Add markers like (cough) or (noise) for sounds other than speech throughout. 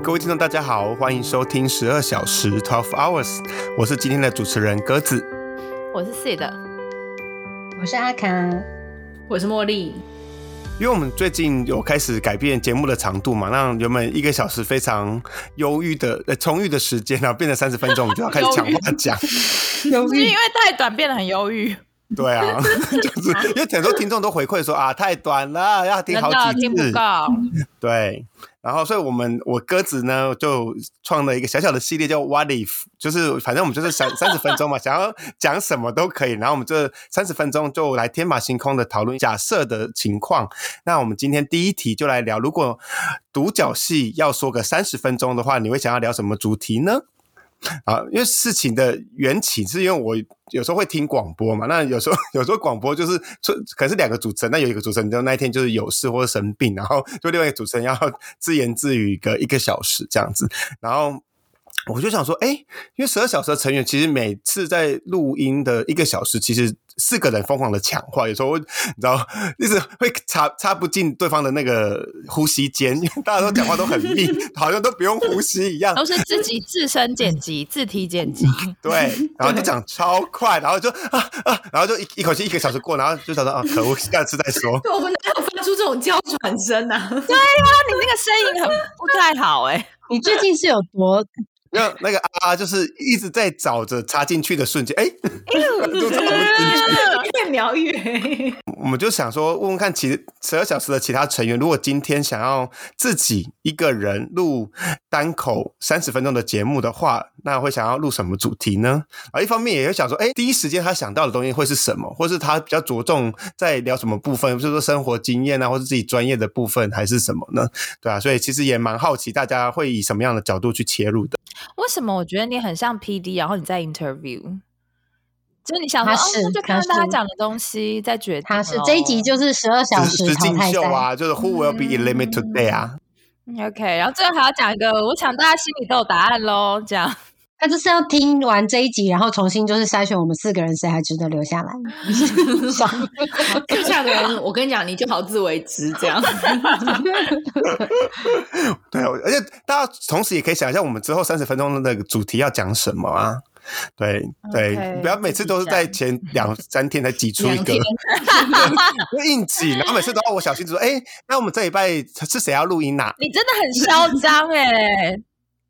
各位听众，大家好，欢迎收听十二小时 （Twelve Hours），我是今天的主持人鸽子。我是 C 的，我是阿卡，我是茉莉。因为我们最近有开始改变节目的长度嘛，让原本一个小时非常忧郁的、呃充裕的时间，然后变成三十分钟，我们就要开始讲话讲。(laughs) 是因为太短变得很忧郁，对啊，就是因为很多听众都回馈说啊，太短了，要听好几次。听不够。对，然后所以我们我鸽子呢就创了一个小小的系列叫 What If，就是反正我们就是三三十分钟嘛，想要讲什么都可以，然后我们这三十分钟就来天马行空的讨论假设的情况。那我们今天第一题就来聊，如果独角戏要说个三十分钟的话，你会想要聊什么主题呢？啊，因为事情的缘起是因为我有时候会听广播嘛，那有时候 (laughs) 有时候广播就是可是两个主持人，那有一个主持人就那一天就是有事或者生病，然后就另外一个主持人要自言自语个一个小时这样子，然后。我就想说，哎、因为十二小时的成员，其实每次在录音的一个小时，其实四个人疯狂的抢话，有时候会你知道，一直会插插不进对方的那个呼吸间，因为大家都讲话都很密，(laughs) 好像都不用呼吸一样。都是自己自身剪辑、自体剪辑，(laughs) 对，然后就讲超快，然后就啊啊，然后就一一口气一个小时过，然后就想说啊，可恶，下次再说。(laughs) 我们哪有发出这种娇喘声啊？那你那个声音很不太好哎、你最近是有多？那那个啊，就是一直在找着插进去的瞬间，哎，就 (laughs) 插不进去。越描越……我们就想说，问问看其十二小时的其他成员，如果今天想要自己一个人录单口三十分钟的节目的话，那会想要录什么主题呢？啊，一方面也会想说，哎，第一时间他想到的东西会是什么，或是他比较着重在聊什么部分，就是说生活经验啊，或是自己专业的部分，还是什么呢？对啊，所以其实也蛮好奇大家会以什么样的角度去切入的。为什么我觉得你很像 P D，然后你在 interview，就是你想说，他是哦，就看到大家讲的东西再决定。他是这一集就是十二小时淘境汰赛，秀啊，就是 Who will be eliminated today 啊？OK，然后最后还要讲一个，我想大家心里都有答案喽。这样，他就是要听完这一集，然后重新就是筛选我们四个人谁还值得留下来。(laughs) (laughs) 剩下的人，我跟你讲，你就好自为之这样。(laughs) 对，而且大家同时也可以想一下，我们之后三十分钟的那个主题要讲什么啊？对对不要每次都是在前两三天才挤出一个，硬挤，然后每次都要我小心子说，哎，那我们这礼拜是谁要录音呐、你真的很嚣张哎！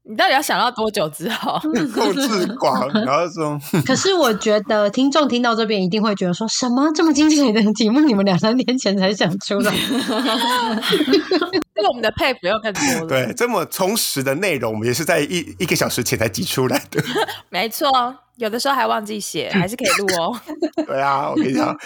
你到底要想到多久之后？够自广，然后说，(laughs) 可是我觉得听众听到这边一定会觉得说什么这么精彩的题目，你们两三天前才想出来。对 (laughs) 我们的佩服又更多了。对，这么充实的内容，我们也是在一一个小时前才挤出来的。(laughs) 没错，有的时候还忘记写，还是可以录哦。对啊，我跟你讲，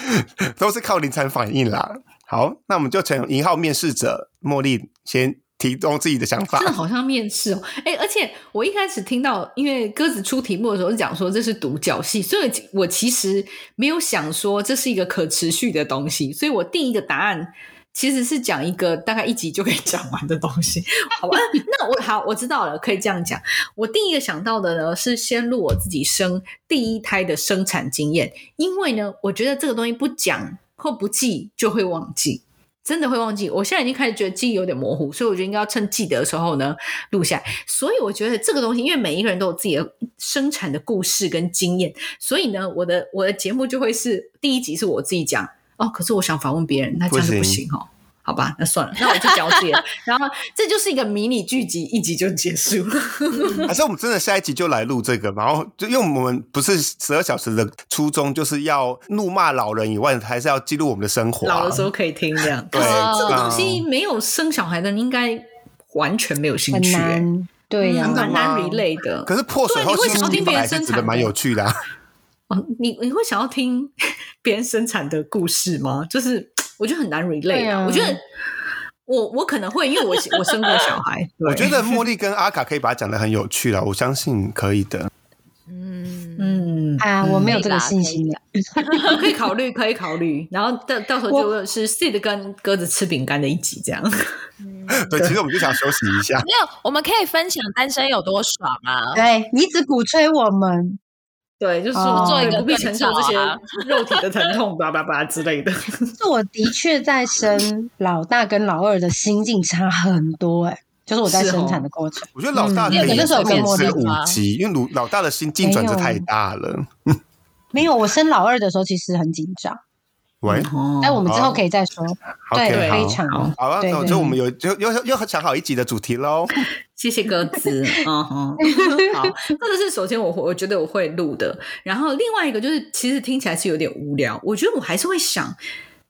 都是靠临场反应啦。好，那我们就从一号面试者茉莉先提供自己的想法真。的好像面试哦，哎，而且我一开始听到，因为鸽子出题目的时候是讲说这是独角戏，所以我其实没有想说这是一个可持续的东西，所以我第一个答案其实是讲一个大概一集就可以讲完的东西，(laughs) 好吧？那我好，我知道了，可以这样讲。我第一个想到的呢是先录我自己生第一胎的生产经验，因为呢，我觉得这个东西不讲或不记就会忘记。真的会忘记，我现在已经开始觉得记忆有点模糊，所以我觉得应该要趁记得的时候呢录下来。所以我觉得这个东西，因为每一个人都有自己的生产的故事跟经验，所以呢，我的我的节目就会是第一集是我自己讲哦，可是我想访问别人，那这样就不不行行哦。好吧，那算了，那我就讲我自己的。(laughs) 然后这就是一个迷你剧集，一集就结束了。(laughs) 还是我们真的下一集就来录这个？然后就因为我们不是十二小时的初衷，就是要怒骂老人以外，还是要记录我们的生活、啊。老的时候可以听这样，对可是这个啊东西没有生小孩的，应该完全没有兴趣、欸。对呀、嗯蛮难吗 relay 的。可是破水后对你会想要听别人本来是觉得蛮生产的有趣的、啊。哦，你你会想要听别人生产的故事吗？就是我觉得很难 relay 啊。啊我觉得我我可能会，因为我我生过小孩。(laughs) 我觉得茉莉跟阿卡可以把它讲的很有趣了，我相信可以的。嗯，嗯，啊，我没有这个信心啦的。(laughs) 可以考虑，可以考虑。然后到到时候就是 Sid 跟鸽子吃饼干的一集这样。(laughs) 对，其实我们就想休息一下。没有，我们可以分享单身有多爽啊！对你只鼓吹我们，对，就是哦说做一个不必承受这些肉体的疼痛，叭叭叭之类的。(laughs) 是我的确在生老大跟老二的心境差很多哎、就是我在生产的过程。我觉得老大那时候有跟茉莉可以吃五吗级，因为老老大的心境转折太大了。(laughs) 没有，我生老二的时候其实很紧张，喂，哦。但我们之后可以再说。对非常。好。啊，那就我们有就又又想好一集的主题喽。(laughs) 谢谢鸽子，(laughs) 嗯哼，(laughs) 好，这个是首先我会我觉得我会录的，然后另外一个就是其实听起来是有点无聊，我觉得我还是会想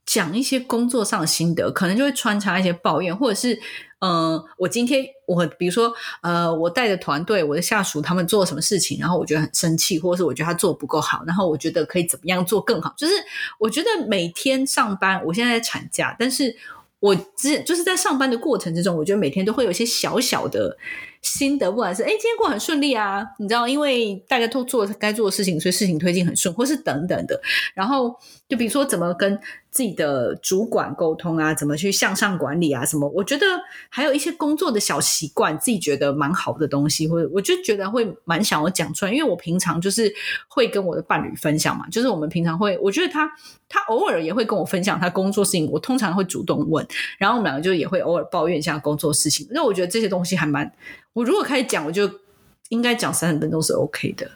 讲一些工作上的心得，可能就会穿插一些抱怨，或者是呃，我今天我比如说呃，我带的团队我的下属他们做了什么事情，然后我觉得很生气，或者是我觉得他做的不够好，然后我觉得可以怎么样做更好，就是我觉得每天上班，我现在在产假，但是。我之就是在上班的过程之中，我觉得每天都会有一些小小的心得，不管是哎今天过很顺利啊，你知道，因为大家都做该做的事情，所以事情推进很顺，或是等等的。然后就比如说怎么跟自己的主管沟通啊，怎么去向上管理啊，什么，我觉得还有一些工作的小习惯，自己觉得蛮好的东西，或者我就觉得会蛮想要讲出来，因为我平常就是会跟我的伴侣分享嘛，就是我们平常会，我觉得他他偶尔也会跟我分享他工作事情，我通常会主动问，然后我们两个就也会偶尔抱怨一下工作事情，那我觉得这些东西还蛮，我如果开始讲，我就应该讲三十分钟是 OK 的。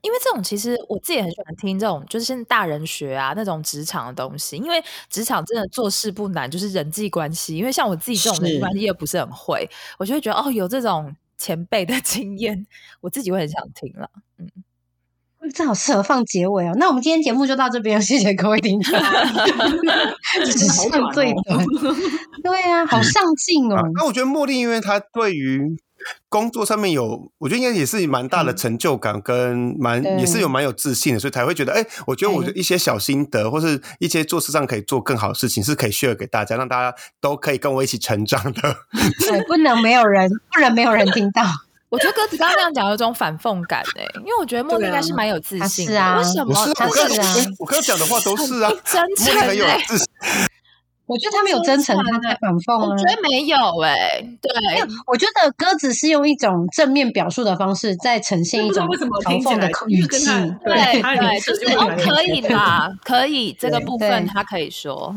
嗯，因为这种其实我自己也很喜欢听这种，就是现在大人学啊那种职场的东西，因为职场真的做事不难，就是人际关系。因为像我自己这种人际是关系也不是很会，我就会觉得哦，有这种前辈的 (laughs) 经验，我自己会很想听了。嗯这好适合放结尾哦。那我们今天节目就到这边，谢谢各位听众。(laughs) 只剩最短，对啊，好 (laughs) 上进哦啊。那我觉得茉莉，因为她对于工作上面有，我觉得应该也是蛮大的成就感，跟蛮对也是有蛮有自信的，所以才会觉得，哎，我觉得我的一些小心得，或是一些做事上可以做更好的事情，是可以 share 给大家，让大家都可以跟我一起成长的。(laughs) 对，不能没有人，(laughs) 不能没有人听到。我觉得鸽子刚刚那样讲有一种反讽感诶、因为我觉得茉莉应该是蛮有自信啊为什么不是，他我刚啊我刚刚讲的话都是啊，(laughs) 真诚茉莉很有欸自信。我觉得他们有真诚，他在反讽啊。我觉得没有诶、对，我觉得鸽子是用一种正面表述的方式，在呈现一种嘲讽的语气。对对，就是哦，可以啦，可以这个部分他可以说，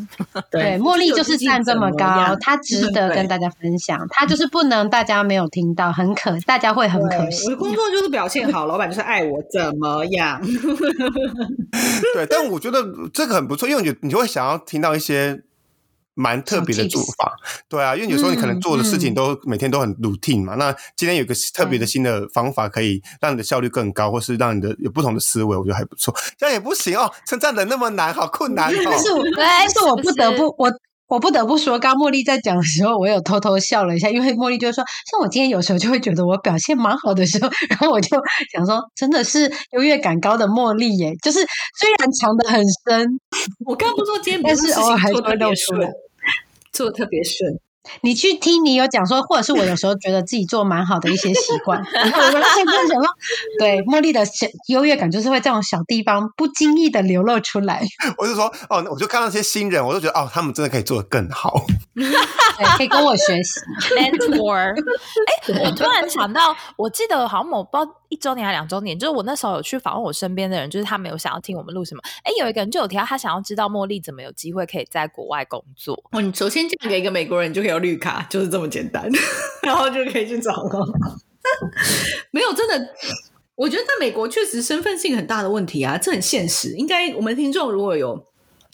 对，茉莉就是站这么高，他值得跟大大家分享。他就是不能大家没有听到，很可，大家会很可惜我。的工作就是表现好，老板就是爱我，怎么样？对，但我觉得这个很不错，因为你你就会想要听到一些蛮特别的做法。对啊，因为有时候你可能做的事情嗯都每天都很 routine 嘛，那今天有个特别的新的方法，可以让你的效率更高，或是让你的有不同的思维，我觉得还不错。这样也不行哦，称赞的那么难，好困难 (laughs) 哦。(laughs) 但是但是我不得不，我我不得不说，刚茉莉在讲的时候，我有偷偷笑了一下，因为茉莉就说，像我今天有时候就会觉得我表现蛮好的时候，然后我就想说，真的是优越感高的茉莉耶，就是虽然藏得很深，我刚刚不说今天但是偶尔还是会做特别露出来顺，做的特别顺。你去听，你有讲说，或者是我有时候觉得自己做蛮好的一些习惯，然后我就现在想说，对茉莉的小优越感就是会这种小地方不经意的流露出来，(laughs) 我就说哦，我就看到那些新人，我就觉得哦，他们真的可以做得更好。对，可以跟我学习。mentor。(laughs) 哎，我突然想到，我记得好像某不知道一周年还两周年，就是我那时候有去访问我身边的人，就是他们有想要听我们录什么。哎，有一个人就有提到他想要知道茉莉怎么有机会可以在国外工作。哦，你首先嫁给一个美国人，你就可以有绿卡，就是这么简单，(laughs) 然后就可以去找工作。(laughs) 没有，真的，我觉得在美国确实身份是一个很大的问题啊，这很现实。应该我们听众如果有。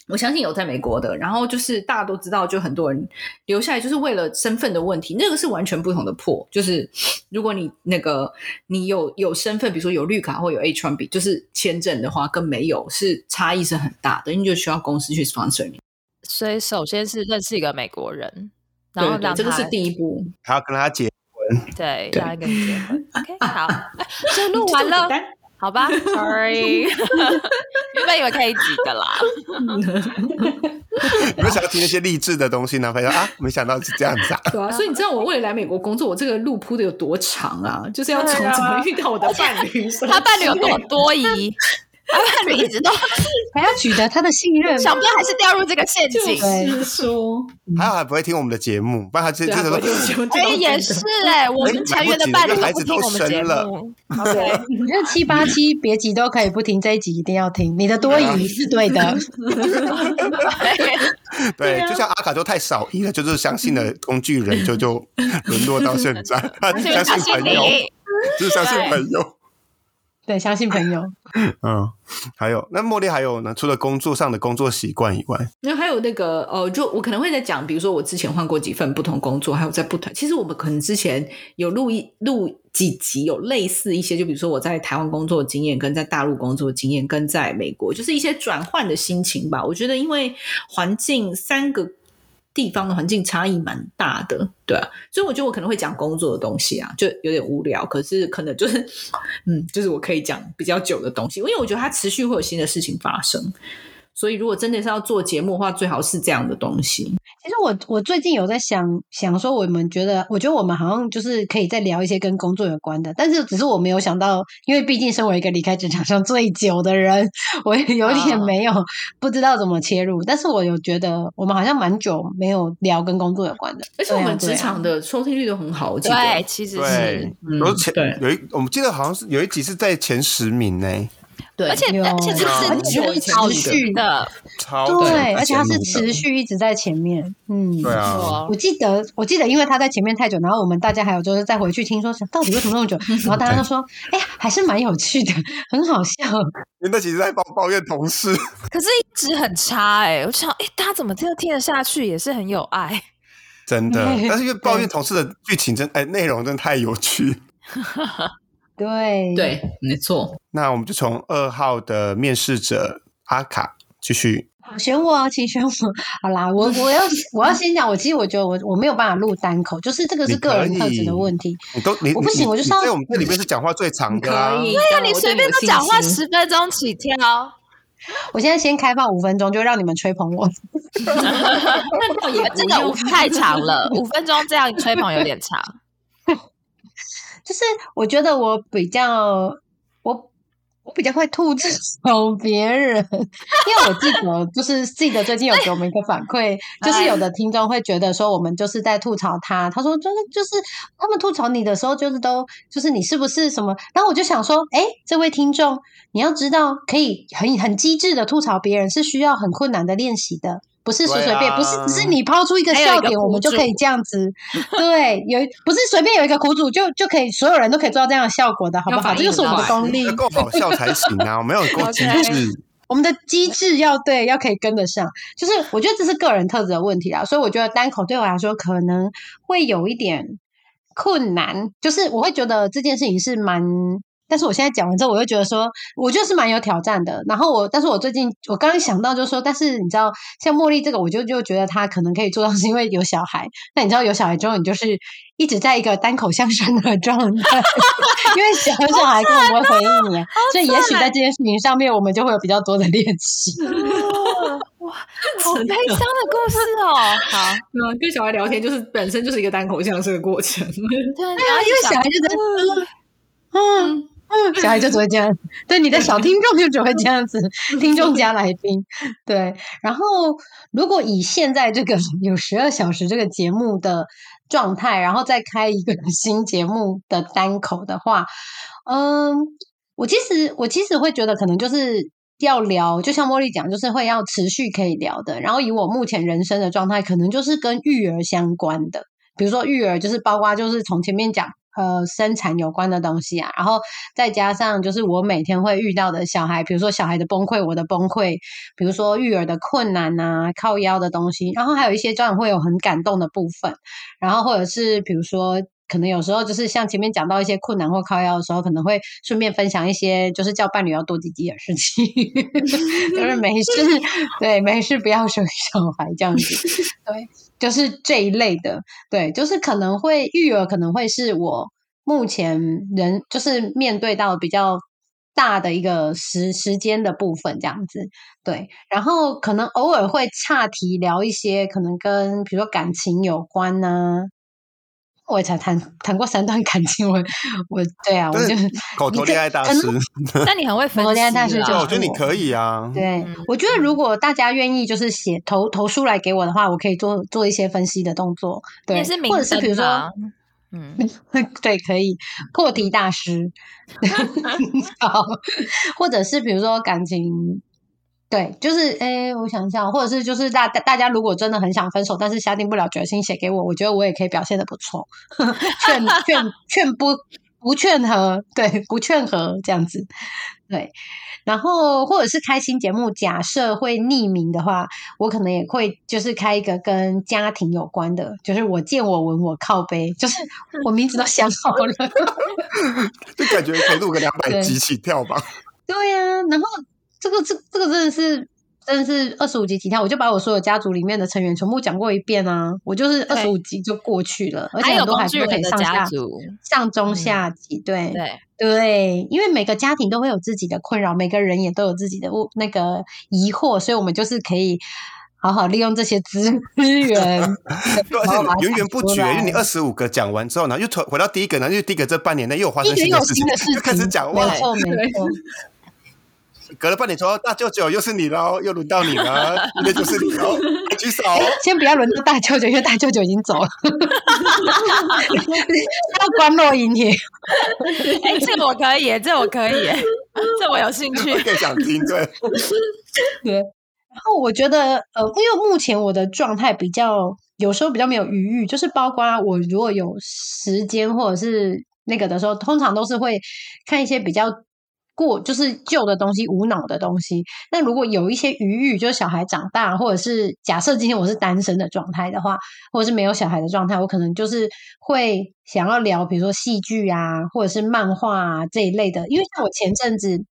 我相信有在美国的，然后就是大家都知道，就很多人留下来就是为了身份的问题，那个是完全不同的破。就是如果你那个你有有身份，比如说有绿卡或有 H one B，就是签证的话，跟没有是差异是很大的，你就需要公司去 sponsor 你。所以首先是认识一个美国人，然后对对，让他这个是第一步。还要跟他结婚，对让他跟你结婚。OK，(laughs) 好，哎这录完了好吧，(laughs) Sorry，(laughs) 原本以为可以几个啦。(laughs) 你们想要听那些励志的东西呢？朋友啊，没想到是这样子啊。对啊，所以你知道我为了来美国工作，我这个路铺的有多长啊？就是要从怎么遇到我的伴侣，他伴侣有多多疑，他伴侣一直都还要取得他的信任，想不到还是掉入这个陷就阱。是说，还好还不会听我们的节目，不然他这这时候我就就哎，也是哎，我们成员的伴侣都不听我们节孩子目。OK，我觉得七八七别集都可以不听，这一集一定要听。你的多疑是对的，(laughs) 对，啊。就像阿卡就太少一了，就是相信了工具人，就就 (laughs) 沦落到现在，(laughs) 相相信信朋友，就是相信对。朋友。对，相信朋友。(laughs) 嗯，还有那茉莉还有呢？除了工作上的工作习惯以外，那还有那个呃，就我可能会在讲，比如说我之前换过几份不同工作，还有在不同。其实我们可能之前有录一录几集，有类似一些，就比如说我在台湾工作的经验，跟在大陆工作的经验，跟在美国，就是一些转换的心情吧。我觉得因为环境三个。地方的环境差异蛮大的，对啊，所以我觉得我可能会讲工作的东西啊，就有点无聊，可是可能就是，(laughs) 嗯，就是我可以讲比较久的东西，因为我觉得它持续会有新的事情发生，所以如果真的是要做节目的话，最好是这样的东西。其实我我最近有在想想说，我们觉得，我觉得我们好像就是可以再聊一些跟工作有关的，但是只是我没有想到，因为毕竟身为一个离开职场上最久的人，我也有点啊没有、不知道怎么切入。但是我有觉得，我们好像蛮久没有聊跟工作有关的，而且我们职场的收听率都很好，我记得。对，其实对是，，嗯然后前对有一，我们记得好像是有一集是在前十名呢，对，而且有而且它而且是是持续持续的，超对，而且它是持续一直在前面，嗯，对啊，哦我记得，我记得，因为他在前面太久，然后我们大家还有就是再回去听说，到底为什么那么久，(laughs) 然后大家都说，哎呀，还是蛮有趣的，很好笑。因为那其实在抱抱怨同事，可是一直很差哎、我就想，哎、他怎么这样听得下去？也是很有爱。真的，(laughs) 对但是因为抱怨同事的剧情真哎内容真的太有趣。(laughs) 对，对，没错。那我们就从二号的面试者阿卡继续。好，选我，请选我。好啦，我 (laughs) 我要我要先讲，我其实我觉得我我没有办法录单口，就是这个是个人特质的问题。你都你我不行我就是要你在我们这里面是讲话最长的啊可。以，对呀、对你随便都讲话十分钟起跳，我现在先开放五分钟，就让你们吹捧我。(laughs) 那倒也这个五太长了，五分钟这样吹捧有点长。就是我觉得我比较我我比较会吐槽 (laughs) 别人，因为我记得就是记得最近有给我们一个反馈，(laughs) 就是有的听众会觉得说我们就是在吐槽他，他说就是就是他们吐槽你的时候，就是都就是你是不是什么？然后我就想说，哎，这位听众，你要知道，可以很很机智的吐槽别人是需要很困难的练习的。不是随随便，啊不是只是你抛出一个笑点，我们就可以这样子。(laughs) 对，有不是随便有一个苦主就就可以，所有人都可以做到这样的效果的，好不好？这就是我们的功力要。够好笑才行啊！我们要有够机 (laughs) 智。我们的机制要对，要可以跟得上。就是我觉得这是个人特质的问题啊，所以我觉得单口对我来说可能会有一点困难，就是我会觉得这件事情是蛮。但是我现在讲完之后，我又觉得说，我就是蛮有挑战的。然后我，但是我最近我刚刚想到，就是说，但是你知道，像茉莉这个，我就就觉得她可能可以做到，是因为有小孩。那你知道有小孩之后，你就是一直在一个单口相声的状态，(laughs) 因为小小孩根本不会回应你啊，所以也许在这件事情上面，我们就会有比较多的练习。哇，(laughs) 好悲伤的故事哦。好，(laughs) 嗯，跟小孩聊天就是本身就是一个单口相声的过程。对，对啊，因为小孩就在嗯嗯，(laughs) 小孩就只会这样，对你的小听众就只会这样子，(laughs) 听众加来宾，对。然后如果以现在这个 (laughs) 有十二小时这个节目的状态，然后再开一个新节目的单口的话，嗯，我其实我其实会觉得可能就是。要聊，就像茉莉讲，就是会要持续可以聊的。然后以我目前人生的状态，可能就是跟育儿相关的，比如说育儿，就是包括就是从前面讲呃生产有关的东西啊，然后再加上就是我每天会遇到的小孩，比如说小孩的崩溃，我的崩溃，比如说育儿的困难啊，靠腰的东西，然后还有一些家长会有很感动的部分，然后或者是比如说。可能有时候就是像前面讲到一些困难或靠腰的时候，可能会顺便分享一些就是叫伴侣要多积极的事情，(laughs) 就是没事，(laughs) 对，没事不要生小孩这样子，对，就是这一类的，对，就是可能会育儿可能会是我目前人就是面对到比较大的一个时时间的部分这样子，对，然后可能偶尔会岔题聊一些可能跟比如说感情有关啊、我也才谈谈过三段感情，我我对啊，我就是口头恋爱大师，但你很会分析我恋爱大师就对，我觉得你可以啊。对嗯，我觉得如果大家愿意就是写投投书来给我的话，我可以做做一些分析的动作，对，是或者是比如说嗯，(laughs) 对，可以破题大师 (laughs) (laughs) 好，或者是比如说感情，对，就是诶，我想一下，或者是就是大大大家如果真的很想分手，但是下定不了决心写给我，我觉得我也可以表现的不错，(laughs) 劝劝劝不不劝和，对，不劝和这样子，对。然后或者是开新节目，假设会匿名的话，我可能也会就是开一个跟家庭有关的，就是我见我闻我靠背，就是我名字都想好了 (laughs) (laughs) 就感觉可以录个两百集起跳吧。对呀，然后这个这这个真的是真的是二十五集起跳，我就把我所有家族里面的成员全部讲过一遍啊，我就是二十五集就过去了，而且很多还是可以上下上中下集，对对对，因为每个家庭都会有自己的困扰，每个人也都有自己的那个疑惑，所以我们就是可以好好利用这些资 (laughs) 源，(laughs) 而且源源不绝，因为你二十五个讲完之后，呢又回回到第一个，然后又第一个这半年内又发生新的事情，就开始讲，没错没错。(laughs) 隔了半年说大舅舅又是你喽，又轮到你了，(laughs) 那就是你喽，举手。先不要轮到大舅舅，因为大舅舅已经走了。要关落音乐。哎，这我可以，这我可以，这我有兴趣，更想听。对 (laughs) 对。然后我觉得，呃，因为目前我的状态比较，有时候比较没有余裕，就是包括我如果有时间或者是那个的时候，通常都是会看一些比较。过就是旧的东西，无脑的东西。那如果有一些余裕，就是小孩长大，或者是假设今天我是单身的状态的话，或者是没有小孩的状态，我可能就是会想要聊，比如说戏剧啊，或者是漫画啊这一类的。因为像我前阵子，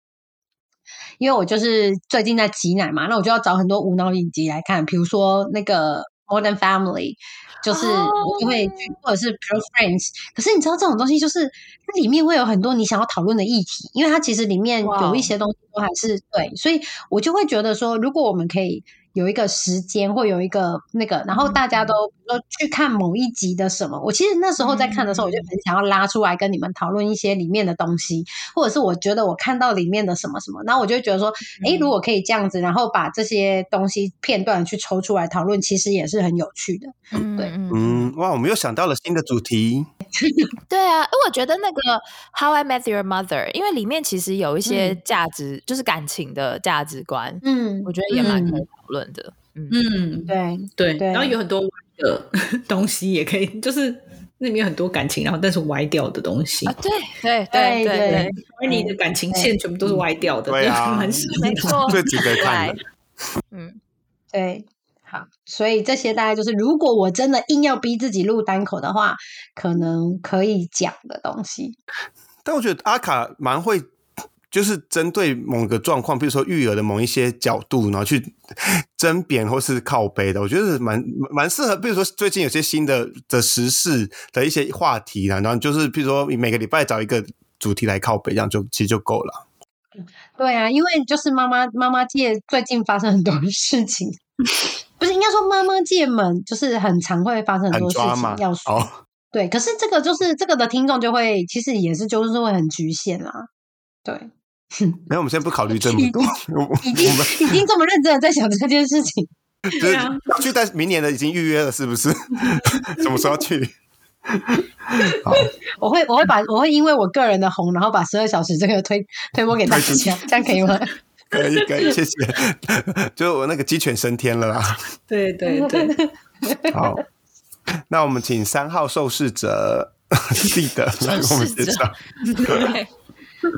因为我就是最近在挤奶嘛，那我就要找很多无脑影集来看，比如说那个。Modern Family，就是我就会去，或者是 Pro Friends。可是你知道这种东西，就是它里面会有很多你想要讨论的议题，因为它其实里面有一些东西都还是对，所以我就会觉得说，如果我们可以。有一个时间，或有一个那个，然后大家都说去看某一集的什么。我其实那时候在看的时候，我就很想要拉出来跟你们讨论一些里面的东西，或者是我觉得我看到里面的什么什么，然后我就觉得说，哎，如果可以这样子，然后把这些东西片段去抽出来讨论，其实也是很有趣的。对，嗯，哇，我们又想到了新的主题。(laughs) 对啊，我觉得那个《How I Met Your Mother》，因为里面其实有一些价值，就是感情的价值观。嗯，我觉得也蛮可以讨论的。嗯，对对，对然后有很多的 (laughs) 东西也可以，(laughs) 就是那面有很多感情，然后但是歪掉的东西。对对对对对，因为你的感情线全部都是歪掉的，对啊，没错，(laughs) 最值得看。嗯，对。好，所以这些大概就是如果我真的硬要逼自己录单口的话，可能可以讲的东西。但我觉得阿卡蛮会，就是针对某个状况，比如说育儿的某一些角度，然后去争辩或是靠背的，我觉得蛮蛮适合。比如说最近有些新的的时事的一些话题啊，然后就是比如说每个礼拜找一个主题来靠背，这样就其实就够了。对啊，因为就是妈妈妈妈界最近发生很多事情。(laughs) 不是应该说妈妈界们就是很常会发生很多事情要说，对，可是这个就是这个的听众就会其实也是就是会很局限啦，对，没有，我们先不考虑这么多，已经已经这么认真的在想这件事情，(laughs) 对啊，去在明年的已经预约了，是不是？(laughs) 什么时候去？(laughs) 好，我会我会把我会因为我个人的红，然后把十二小时这个推推播给大家，这样可以吗？可以可以，谢谢。就我那个鸡犬升天了啦。对对对，好。那我们请三号受试者记得来给我们介绍。对，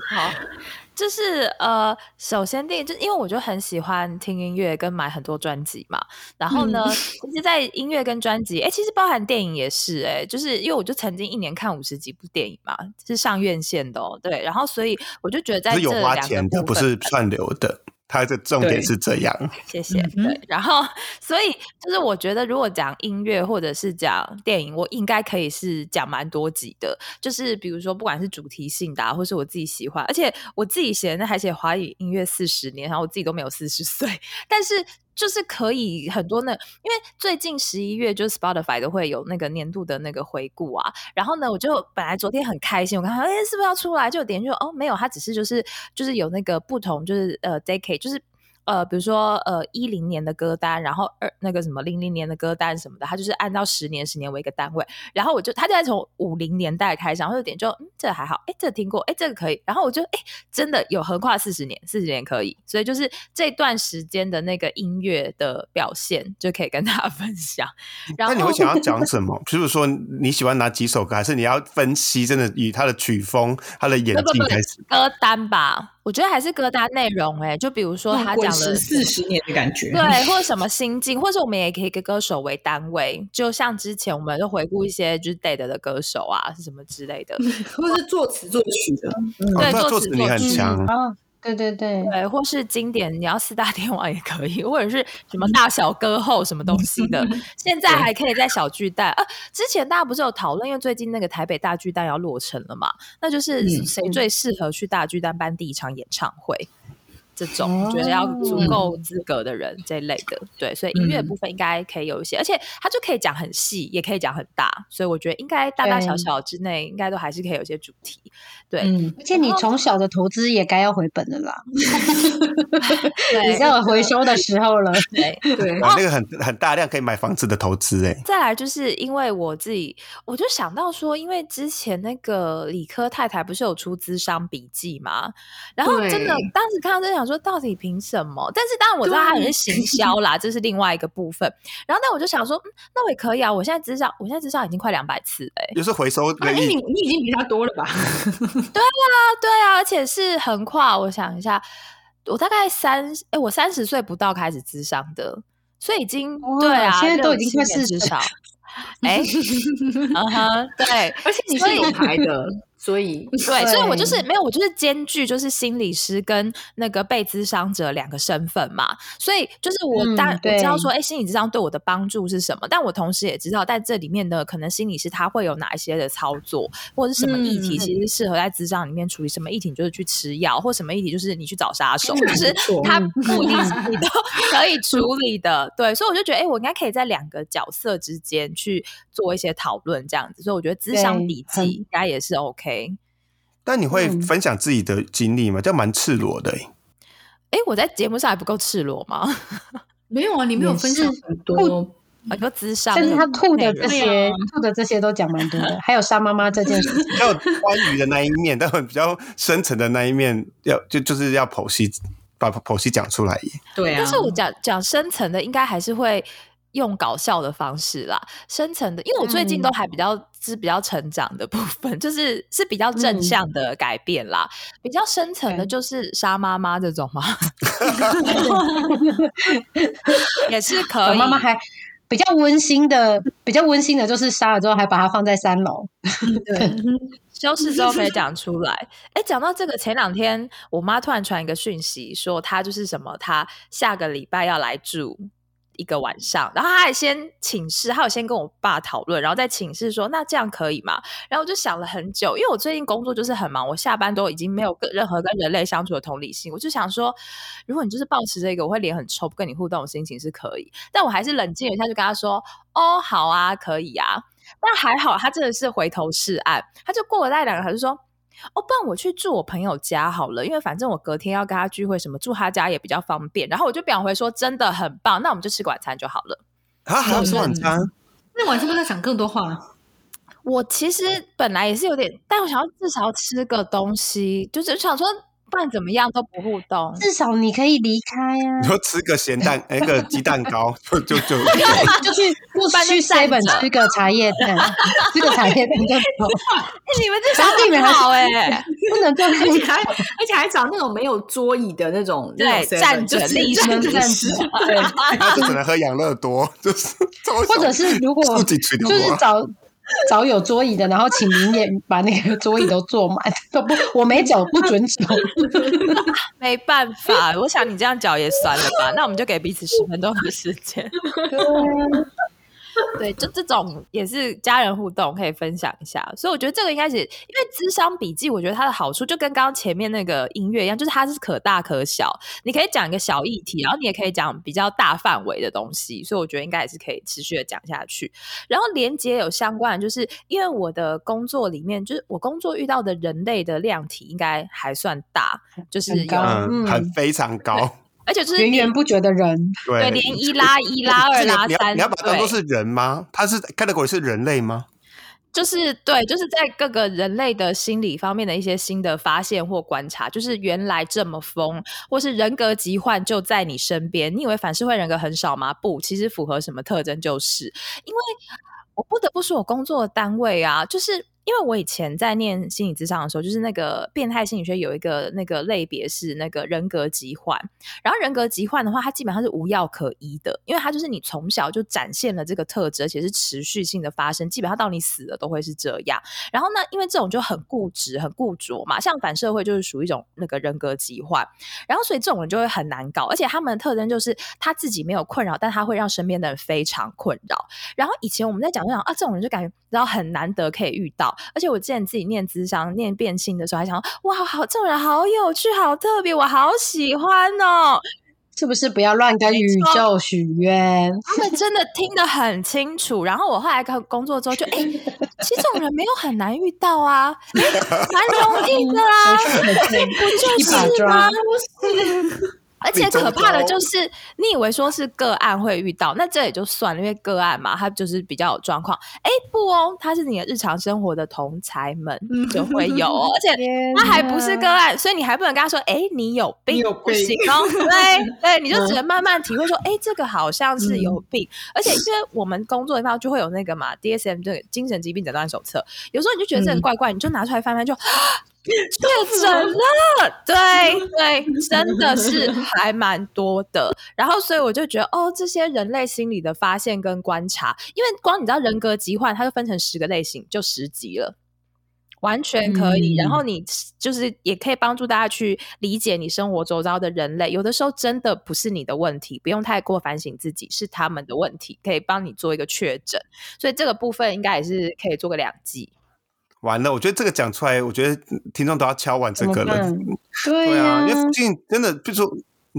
好。就是呃，首先第一，就因为我就很喜欢听音乐跟买很多专辑嘛。然后呢，其实，在音乐跟专辑，哎，其实包含电影也是，哎，就是因为我就曾经一年看五十几部电影嘛，是上院线的哦。对，然后所以我就觉得在这两的，不是串流的。它的重点是这样，谢谢。对，然后所以就是我觉得，如果讲音乐或者是讲电影，我应该可以是讲蛮多集的。就是比如说，不管是主题性的，或是我自己喜欢，而且我自己写那还写华语音乐四十年，然后我自己都没有四十岁，(laughs) 但是。就是可以很多那，因为最近十一月就是 Spotify 都会有那个年度的那个回顾啊。然后呢，我就本来昨天很开心，我看哎是不是要出来，就点就哦没有，它只是就是就是有那个不同就是呃 decade，就是呃，比如说呃一零年的歌单，然后二那个什么零零年的歌单什么的，他就是按照十年十年为一个单位，然后我就他就在从五零年代开始，然后有点就嗯这还好，哎这听过，哎这个可以，然后我就哎真的有横跨四十年，四十年可以，所以就是这段时间的那个音乐的表现就可以跟大家 (laughs) 分享。然后那你会想要讲什么？(laughs) 比如说你喜欢哪几首歌，还是你要分析真的以他的曲风、他的演技开始？歌单吧，我觉得还是歌单内容哎、就比如说他讲了四十年的感觉，对，或者什么心境，或者我们也可以以歌手为单位，就像之前我们就回顾一些就是 dead 的歌手啊，是什么之类的，(laughs) 或者是作词作曲的，嗯对，作作词你很词作曲强，哦，对对对，对，或是经典，你要四大天王也可以，或者是什么大小歌后什么东西的，现 (laughs) 在还可以在小巨蛋啊。之前大家不是有讨论，因为最近那个台北大巨蛋要落成了嘛，那就是嗯谁最适合去大巨蛋办第一场演唱会？这种我觉得要足够资格的人这一类的，对，所以音乐嗯部分应该可以有一些，而且它就可以讲很细，也可以讲很大，所以我觉得应该大大小小之内，应该都还是可以有一些主题。对，嗯，而且你从小的投资也该要回本的啦，(laughs) 你在有回收的时候了。对，对，那个很很大量可以买房子的投资哎。再来就是因为我自己，我就想到说，因为之前那个理科太太不是有出资商笔记嘛，然后真的对当时看到就想说，到底凭什么？但是当然我知道他也是行销啦，这是另外一个部分。然后但我就想说，嗯，那我也可以啊，我现在智商，我现在智商已经快两百次了、欸，又是回收啊哎，的你你已经比他多了吧？(laughs) 对啊，对啊，而且是横跨，我想一下，我大概三，哎，我三十岁不到开始智商的，所以已经哇对啊，现在都已经快40年至少。哎，嗯哼，对，(laughs) 而且你是有牌的，所以 (laughs) 对，所以我就是没有，我就是兼具就是心理师跟那个被咨商者两个身份嘛，所以就是我嗯当然我知道说，哎、心理咨商对我的帮助是什么，但我同时也知道，在这里面的可能心理师他会有哪一些的操作，或者是什么议题嗯。其实适合在咨商里面处理，什么议题你就是去吃药，或什么议题就是你去找杀手，(laughs) 就是他不一定是你都 (laughs) 可以处理的，对，所以我就觉得，哎、我应该可以在两个角色之间去做一些讨论，这样子，所以我觉得咨商笔记应该也是 OK。但你会嗯分享自己的经历吗？这样蛮赤裸的哎。哎，我在节目上还不够赤裸吗？(laughs) 没有啊，你没有分享很多，啊，你说智商，甚至他吐的这些吐的这些都讲蛮多的，还有杀妈妈这件事情。比较欢愉的那一面，但比较深层的那一面，要就就是要剖析，把剖析讲出来。对啊。但是我讲讲深层的，应该还是会用搞笑的方式啦。深层的，因为我最近嗯都还比较是比较成长的部分，就是是比较正嗯向的改变啦。比较深层的，就是杀妈妈这种嘛，(laughs) 也是 (laughs) 可妈妈还比较温馨的，比较温馨的就是杀了之后还把它放在三楼。(laughs) 对，修饰之后可以讲出来。哎，讲到这个，前两天我妈突然传一个讯息，说她就是什么，她下个礼拜要来住一个晚上，然后他还先请示，他有先跟我爸讨论，然后再请示说，那这样可以吗？然后我就想了很久，因为我最近工作就是很忙，我下班都已经没有跟任何跟人类相处的同理心，我就想说，如果你就是抱持这个我会脸很臭不跟你互动的心情是可以，但我还是冷静一下，就跟他说，哦，好啊，可以啊。但还好，他真的是回头是岸，他就过了大概两个小时说：“哦，不然我去住我朋友家好了，因为反正我隔天要跟他聚会，什么住他家也比较方便。”然后我就表回说：“真的很棒，那我们就吃晚餐就好了。啊，还要吃晚餐？那晚上不是在讲更多话？”我其实本来也是有点，但我想要至少吃个东西，就是想说，不然怎么样都不互动。至少你可以离开呀、你说吃个咸蛋，(laughs) 那个鸡蛋糕，就就就就。(laughs) 去不然就去站 seven 吃个茶叶蛋，(laughs) 吃个茶叶蛋就走，哎、你们这小地很好哎、不能做而太且还而且还找那种没有桌椅的那种，对那种 7-Eleven，站着立站正站着。对，那就只能喝养乐多，就是或者是如果就是找找有桌椅的，然后请明眼把那个桌椅都坐满，(laughs) 都不我没走不准走。(laughs) 没办法，我想你这样脚也酸了吧？那我们就给彼此十分钟的时间。(laughs) 对，就这种也是家人互动可以分享一下，所以我觉得这个应该是因为智商笔记，我觉得它的好处就跟刚刚前面那个音乐一样，就是它是可大可小，你可以讲一个小议题，然后你也可以讲比较大范围的东西，所以我觉得应该也是可以持续的讲下去。然后连接有相关的，就是因为我的工作里面，就是我工作遇到的人类的量体应该还算大，就是有很高嗯，嗯很非常高，而且就是源源不绝的人，对连一拉 (laughs) 一拉二拉三，你要把它当做是人吗？他是 category 是人类吗？就是对，就是在各个人类的心理方面的一些新的发现或观察，就是原来这么疯，或是人格疾患就在你身边。你以为反社会人格很少吗？不，其实符合什么特征？就是因为我不得不说，我工作的单位啊，就是。因为我以前在念心理智商的时候，就是那个变态心理学有一个那个类别是那个人格疾患，然后人格疾患的话，它基本上是无药可医的，因为它就是你从小就展现了这个特质，而且是持续性的发生，基本上到你死了都会是这样。然后呢，因为这种就很固执、很固着嘛，像反社会就是属于一种那个人格疾患，然后所以这种人就会很难搞，而且他们的特征就是他自己没有困扰，但他会让身边的人非常困扰。然后以前我们在讲就讲啊，这种人就感觉然后很难得可以遇到。而且我之前自己念智商、念变性的时候，还想哇，好这种人好有趣、好特别，我好喜欢哦！是不是不要乱跟宇宙许愿？他们真的听得很清楚。然后我后来工工作之后，就哎，(laughs) 其实这种人没有很难遇到啊，蛮容易的啊，(laughs) 不就是吗？(laughs) 而且可怕的就是，你以为说是个案会遇到，那这也就算了，因为个案嘛，它就是比较有状况。哎，不哦，他是你的日常生活的同才们就会有，(laughs) 而且他还不是个案，所以你还不能跟他说，哎，你有病，不行哦。(laughs) 对对，你就只能慢慢体会说，哎，这个好像是有病。而且因为我们工作的地方就会有那个嘛，DSM 这个精神疾病诊断手册，有时候你就觉得这很怪怪，你就拿出来翻翻就。(gasps) (laughs) 确诊了，(laughs) 对 (laughs) 对，真的是还蛮多的。然后，所以我就觉得，哦，这些人类心理的发现跟观察，因为光你知道人格疾患，它就分成十个类型，就十级了，完全可以。然后你就是也可以帮助大家去理解你生活周遭的人类，有的时候真的不是你的问题，不用太过反省自己，是他们的问题，可以帮你做一个确诊。所以这个部分应该也是可以做个两季。完了，我觉得这个讲出来，我觉得听众都要敲完这个了。(laughs) 对啊，因为附近真的，比如说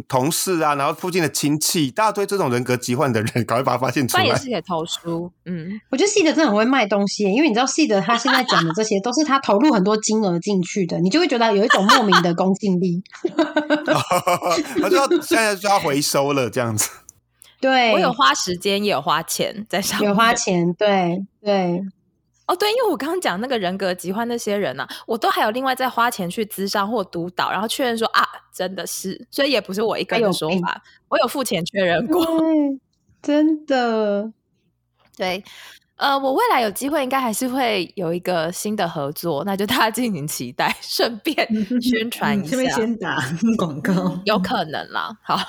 同事啊，然后附近的亲戚，大家对这种人格疾患的人，(laughs) 赶快把它发现出来。也是可以投书，嗯，我觉得细的真的很会卖东西，因为你知道细的他现在讲的这些，(laughs) 都是他投入很多金额进去的，你就会觉得有一种莫名的恭敬力。他就要现在就要回收了，这样子。对，我有花时间，也有花钱在上面，有花钱，对对。哦，对，因为我刚刚讲那个人格疾患那些人呢，我都还有另外再花钱去咨商或督导，然后确认说啊，真的是，所以也不是我一个人说法，我有付钱确认过，真的。(laughs) 对，呃，我未来有机会应该还是会有一个新的合作，那就大家敬请期待，顺便 (laughs) 宣传一下，先打广告，有可能啦。好，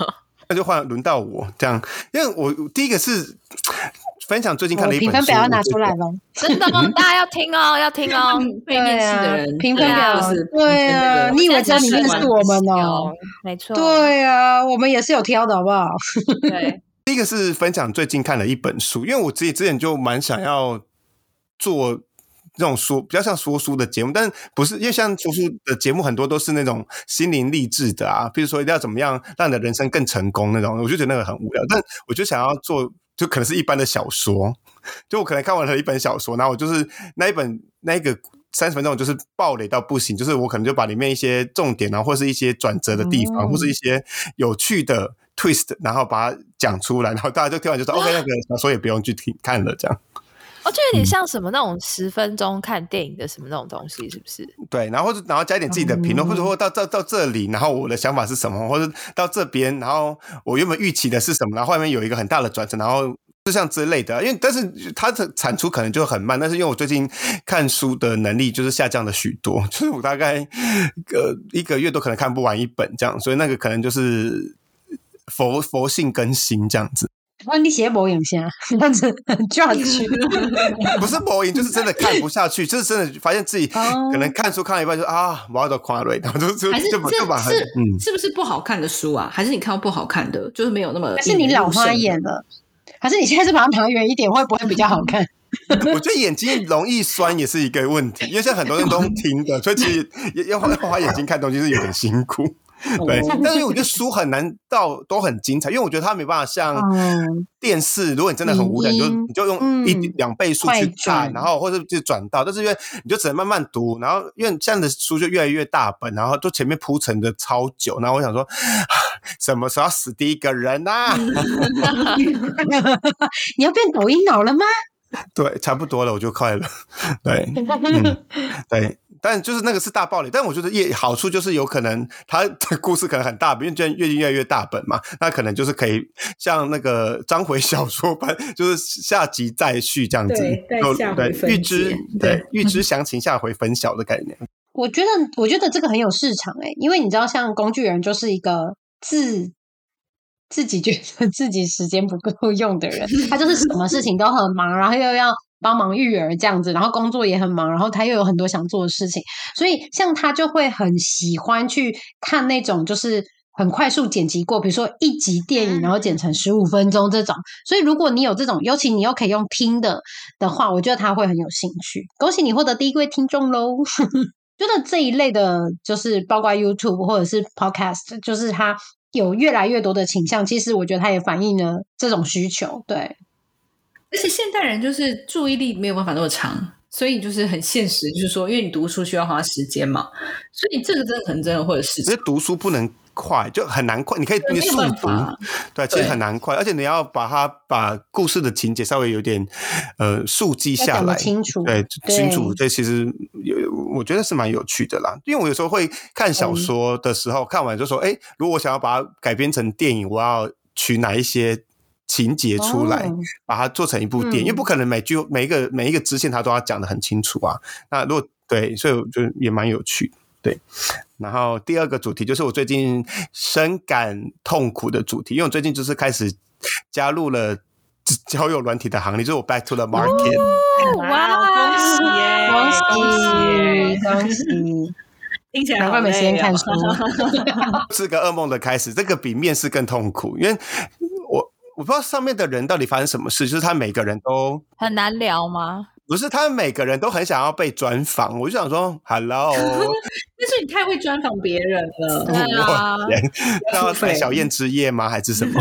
那就换轮到我这样，因为我第一个是。分享最近看的一本书，评分表要拿出来了，(laughs) 真的吗？(laughs) 大家要听哦，要听哦。(laughs) 被面试的人，评分表是，对啊，你以为这里面是我们哦？没错，对啊，我们也是有挑的，好不好？对，第一个是分享最近看了一本书，因为我自己之前就蛮想要做这种说比较像说书的节目，但不是因为像说书的节目很多都是那种心灵励志的啊，比如说一定要怎么样让你的人生更成功那种，我就觉得那个很无聊。但我就想要做。就可能是一般的小说，(laughs) 就我可能看完了一本小说，然后我就是那一本那一个三十分钟就是暴雷到不行，就是我可能就把里面一些重点啊，或是一些转折的地方，或是一些有趣的 twist，然后把它讲出来，然后大家就听完就说 (laughs) OK，那个小说也不用去听看了，这样。哦，就有点像什么那种十分钟看电影的什么那种东西，是不是？对，然后然后加一点自己的评论，或者说到到到这里，然后我的想法是什么，或者到这边，然后我原本预期的是什么，然后后面有一个很大的转折，然后就像之类的。因为但是它的产出可能就很慢，但是因为我最近看书的能力就是下降了许多，就是我大概呃一个月都可能看不完一本这样，所以那个可能就是佛佛性更新这样子。哇，你写博影先，(laughs) 这样子很抓去。(laughs) 不是博影，就是真的看不下去，就是真的发现自己可能看书看了一半就啊，我要到夸瑞，然后就就就就把是嗯，是不是不好看的书啊？还是你看到不好看的，就是没有那么？还是你老花眼了？还是你现在是把它拿远一点，会不会比较好看？我觉得眼睛容易酸也是一个问题，因为现在很多人都听的，所以其实要要花眼睛看东西是有点辛苦。对哦，(laughs) 但是我觉得书很难到都很精彩，因为我觉得它没办法像嗯电视，如果你真的很无聊，你就你就用一嗯两倍速去看，然后或者就转到，但是因为你就只能慢慢读，然后因为这样的书就越来越大本，然后就前面铺陈的超久，然后我想说，(sighs) 什么时候要死第一个人啊？(laughs) 你要变抖音脑了吗？对，差不多了，我就快了。(laughs) 对，嗯，对，但就是那个是大暴力，但我觉得也好处就是有可能他的 (laughs) 故事可能很大本，因为越越来越大本嘛，那可能就是可以像那个章回小说般，就是下集再续这样子，对预知对对预知详情下回分晓的概念。我觉得，我觉得这个很有市场诶、因为你知道，像工具人就是一个自自己觉得自己时间不够用的人，他就是什么事情都很忙，然后又要帮忙育儿这样子，然后工作也很忙，然后他又有很多想做的事情，所以像他就会很喜欢去看那种就是。很快速剪辑过，比如说一集电影，然后剪成十五分钟这种。所以如果你有这种，尤其你又可以用听的的话，我觉得他会很有兴趣。恭喜你获得第一位听众喽！(laughs) 觉得这一类的，就是包括 YouTube 或者是 Podcast，就是它有越来越多的倾向。其实我觉得它也反映了这种需求。对，而且现代人就是注意力没有办法那么长，所以就是很现实，就是说，因为你读书需要花时间嘛，所以这个真的可能真的会有市场因为。读书不能快，就很难快。你可以速读，对，其实很难快，而且你要把它把故事的情节稍微有点呃速记下来，清楚对，对清楚。这其实有，我觉得是蛮有趣的啦。因为我有时候会看小说的时候，看完就说，哎，如果我想要把它改编成电影，我要取哪一些？情节出来，哦把它做成一部电影，嗯因为不可能每句每一个每一个支线他都要讲的很清楚啊。那如果对，所以我觉得也蛮有趣的。对，然后第二个主题就是我最近深感痛苦的主题，因为我最近就是开始加入了交友软体的行列，就是我 back to the market。哇，恭喜耶！恭喜恭恭喜！(laughs) 听起来好难怪没时间看书。(laughs) 是个噩梦的开始，这个比面试更痛苦，因为我我不知道上面的人到底发生什么事，就是他每个人都很难聊吗？不是，他们每个人都很想要被专访，我就想说，Hello，(laughs) 但是你太会专访别人了。(laughs) 对啊 (laughs) 要付费小燕之夜吗？还是什么？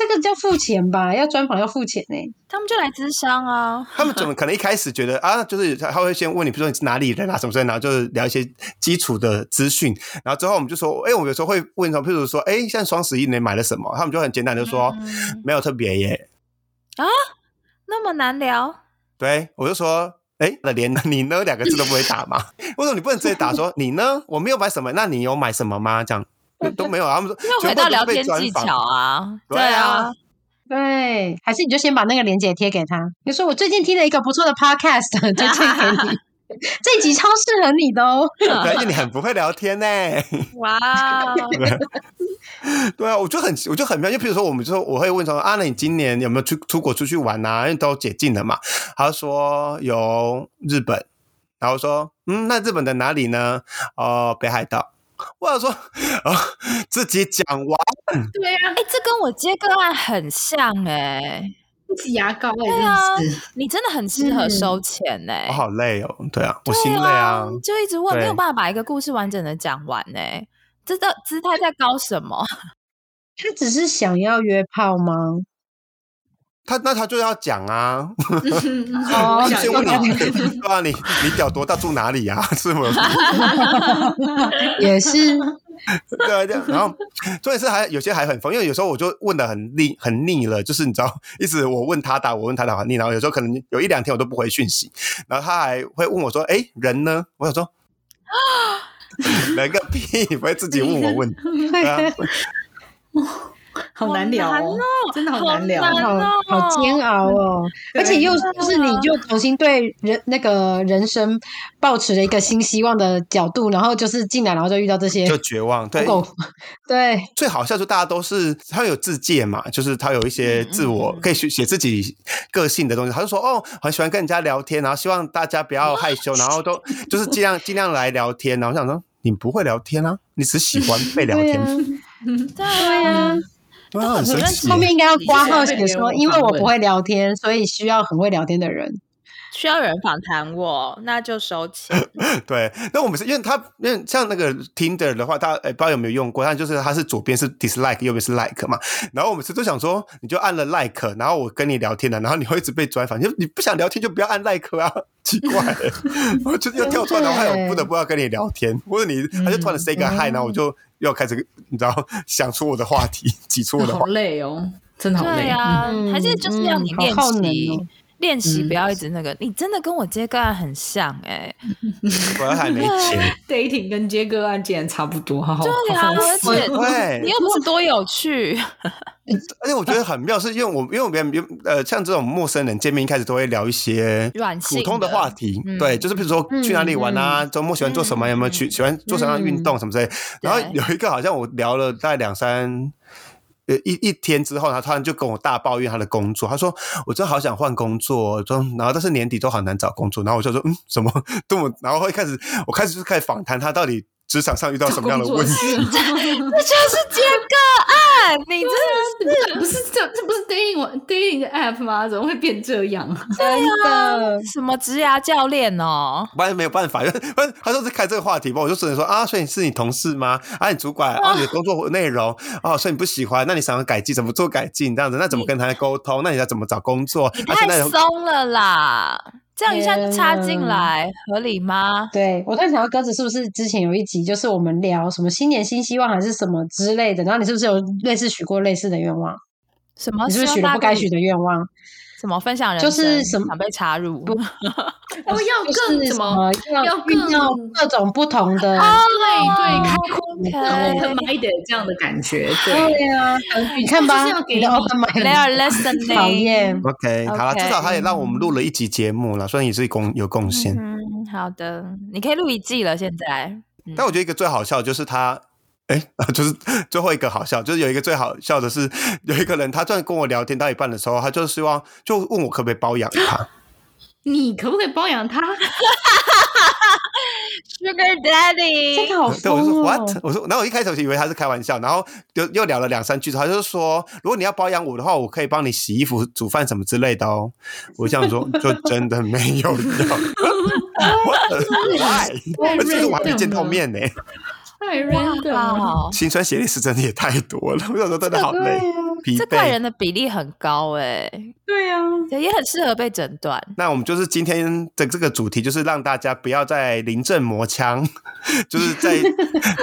这个叫付钱吧？要专访要付钱呢、他们就来咨商啊。他们怎么可能一开始觉得啊，就是他他会先问你，比如说你是哪里人啊，什么之类，然后就是聊一些基础的资讯，然后之后我们就说，哎，我有时候会问说，譬如说，哎，像双十一你买了什么？他们就很简单就说，嗯没有特别耶。啊那么难聊，对，我就说，哎，那连你呢两个字都不会打吗？为什么你不能直接打说 (laughs) 你呢？我没有买什么，那你有买什么吗？这样 (laughs) 都没有啊。他们说又回到聊天技巧啊。对啊，对，还是你就先把那个链接贴给他。你说我最近听了一个不错的 podcast，(laughs) 推荐给你，(laughs) 这一集超适合你的哦。对，因为你很不会聊天呢。哇，对啊，我就很我就很妙，就比如说我们就说我会问说啊，那你今年有没有出出国出去玩啊？因为都解禁了嘛。他说有日本，然后说嗯，那日本的哪里呢？哦，北海道。我想说啊，自己讲完，对啊，哎，这跟我接个案很像哎。不挤牙膏哎，对啊真是。你真的很适合收钱呢、我好累哦。对啊，我心累啊。就一直问，对没有办法把一个故事完整的讲完哎、这的姿态在高什么？(laughs) 他只是想要约炮吗？他那他就要讲啊，(laughs) 哦我想先问你，(laughs) 对啊，你你屌多大住哪里啊？(laughs) 是吗？也是，对啊，这样然后重点是还有些还很疯，因为有时候我就问的很腻很腻了，就是你知道，一直我问他答，我问他答很腻，然后有时候可能有一两天我都不回讯息，然后他还会问我说：“哎，人呢？”我想说。人个屁！你不会自己问我问啊，(laughs) 好难聊哦哦，真的好难聊。好难好好煎熬哦，而且又就是你就重新对人那个人生抱持了一个新希望的角度，然后就是进来，然后就遇到这些就绝望。对，狗，(laughs) 对，最好笑就大家都是他有自介嘛，就是他有一些自我可以写写自己个性的东西。他就说哦，很喜欢跟人家聊天，然后希望大家不要害羞，然后都就是尽量尽量来聊天。然后我想说你不会聊天啊，你只喜欢被聊天。(laughs) 对啊，对啊，对啊，很神奇后面应该要挂号写说，因为我不会聊天，所以需要很会聊天的人。需要有人访谈我，那就收钱。(laughs) 对，那我们是因为他，因为像那个 Tinder 的话，大家诶不知道有没有用过，但就是他是左边是 dislike，右边是 like 嘛。然后我们是都想说，你就按了 like，然后我跟你聊天了，然后你会一直被专访，就你不想聊天就不要按 like 啊，奇怪，(laughs) 然后就又跳出来，然后还有不得不要跟你聊天，或者你他就突然 say 个 hi，然后我就又开始你知道想出我的话题，(laughs) 挤出我的话好，累哦，真的好累。对呀、嗯还是就是要你练习哦。练习嗯。不要一直那个，你真的跟我接个案很像哎、我还没接，dating (laughs) 跟接个案竟然差不多，好好对啊，而且对你又不是多有趣，而且我觉得很妙，是因为我因为我们呃像这种陌生人见面，一开始都会聊一些软普通的话题，嗯对，就是比如说去哪里玩啊，周末喜欢做什么，有没有去喜欢做什么样的运动什么之类。然后有一个好像我聊了大概两三。呃，一一天之后，他突然就跟我大抱怨他的工作。他说：“我真的好想换工作，说然后但是年底都好难找工作。”然后我就说：“嗯，什么？(laughs) 这么？”然后会开始，我开始就开始访谈他到底职场上遇到什么样的问题。(laughs) 这就是接个案，你真的不是这这不是 dating dating 的 app 吗？怎么会变这样？真的，什么职涯教练哦？不然没有办法，因为不然他说是开这个话题吧，我就只能说啊，所以你是你同事吗？啊，你主管啊，你的工作内容哦，所以你不喜欢，那你想要改进，怎么做改进这样子？那怎么跟他沟通？那你要怎么找工作？你太松了啦，这样一下就插进来，合理吗？对我突然想到鸽子是不是之前有一集就是我们聊什么新年新希望还是什么之类的，然后你是不是有类似许过类似的愿望？什么？你是不是许了不该许的愿望？什么分享人就是生什么想被插入？不 (laughs) 哦，要更怎么么要要遇到更各种不同的，啊对对开阔 OK open minded 这样的感觉，对。对啊，你看吧，就 open mind。讨厌。OK，好了至少他也让我们录了一集节目了，虽然也是贡有贡献。嗯，好的，你可以录一季了。现在，但我觉得一个最好笑的就是他。哎，(laughs) 就是最后一个好笑，就是有一个最好笑的是，有一个人他突然跟我聊天到一半的时候，他就希望就问我可不可以包养他。(gasps) 你可不可以包养他？(laughs) Sugar Daddy，(laughs) 这个好对，我就说 what？哦！我说，然后我一开始我以为他是开玩笑，然后又又聊了两三句，他就说，如果你要包养我的话，我可以帮你洗衣服、煮饭什么之类的哦。我想说，就真的没有要。且我还没见到面呢，太 random 了。哇，心酸血泪史真的也太多了，(laughs) 我想说真的好累疲这怪人。的比例很高哎，对啊，也很适合被诊断。那我们就是今天的这个主题，就是让大家不要再临阵磨枪，(laughs) 就是在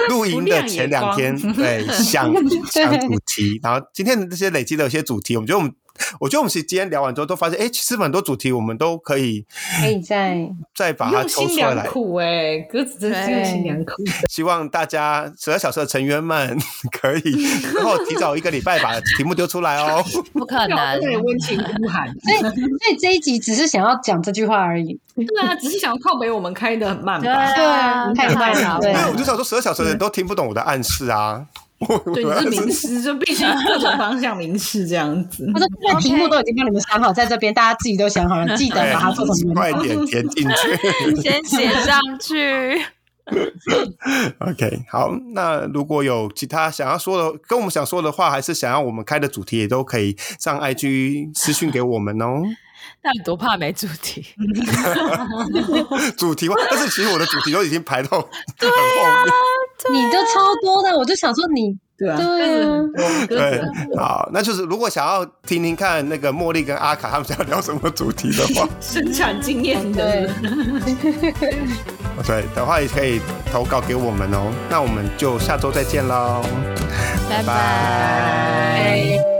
露营的 (laughs) 前两天，对，想想主题。然后今天的这些累积的一些主题，我们觉得我们，(laughs) 我觉得我们其实今天聊完之后，都发现，哎，其实很多主题我们都可以可以再再把它抽出来。苦哎，鸽子真是用心良苦。希望大家十二小时的成员们 (laughs) 可以，然后提早一个礼拜把题目丢出来哦。(laughs) 不可能，对，温情呼喊。所以，所以这一集只是想要讲这句话而已。对啊，只是想要靠北我们开的很慢对吧？啊，太慢了好对我就想说，十二小时的人都听不懂我的暗示啊。我 (laughs) 对，你是名师，就必须各种方向明示这样子。(laughs) 他说：“这个题目都已经帮你们想好，在这边大家自己都想好了，记得把它做成快文点填进去。(laughs) 先写上去。OK，好，那如果有其他想要说的，跟我们想说的话，还是想要我们开的主题，也都可以上 IG 私讯给我们哦。那你多怕没主题？主题话，但是其实我的主题都已经排到很后面。你都超多的，我就想说你对啊，对啊。对，好，那就是如果想要听听看那个茉莉跟阿卡他们想要聊什么主题的话，(laughs) 生产经验的。对。对的话也可以投稿给我们哦。那我们就下周再见喽，拜拜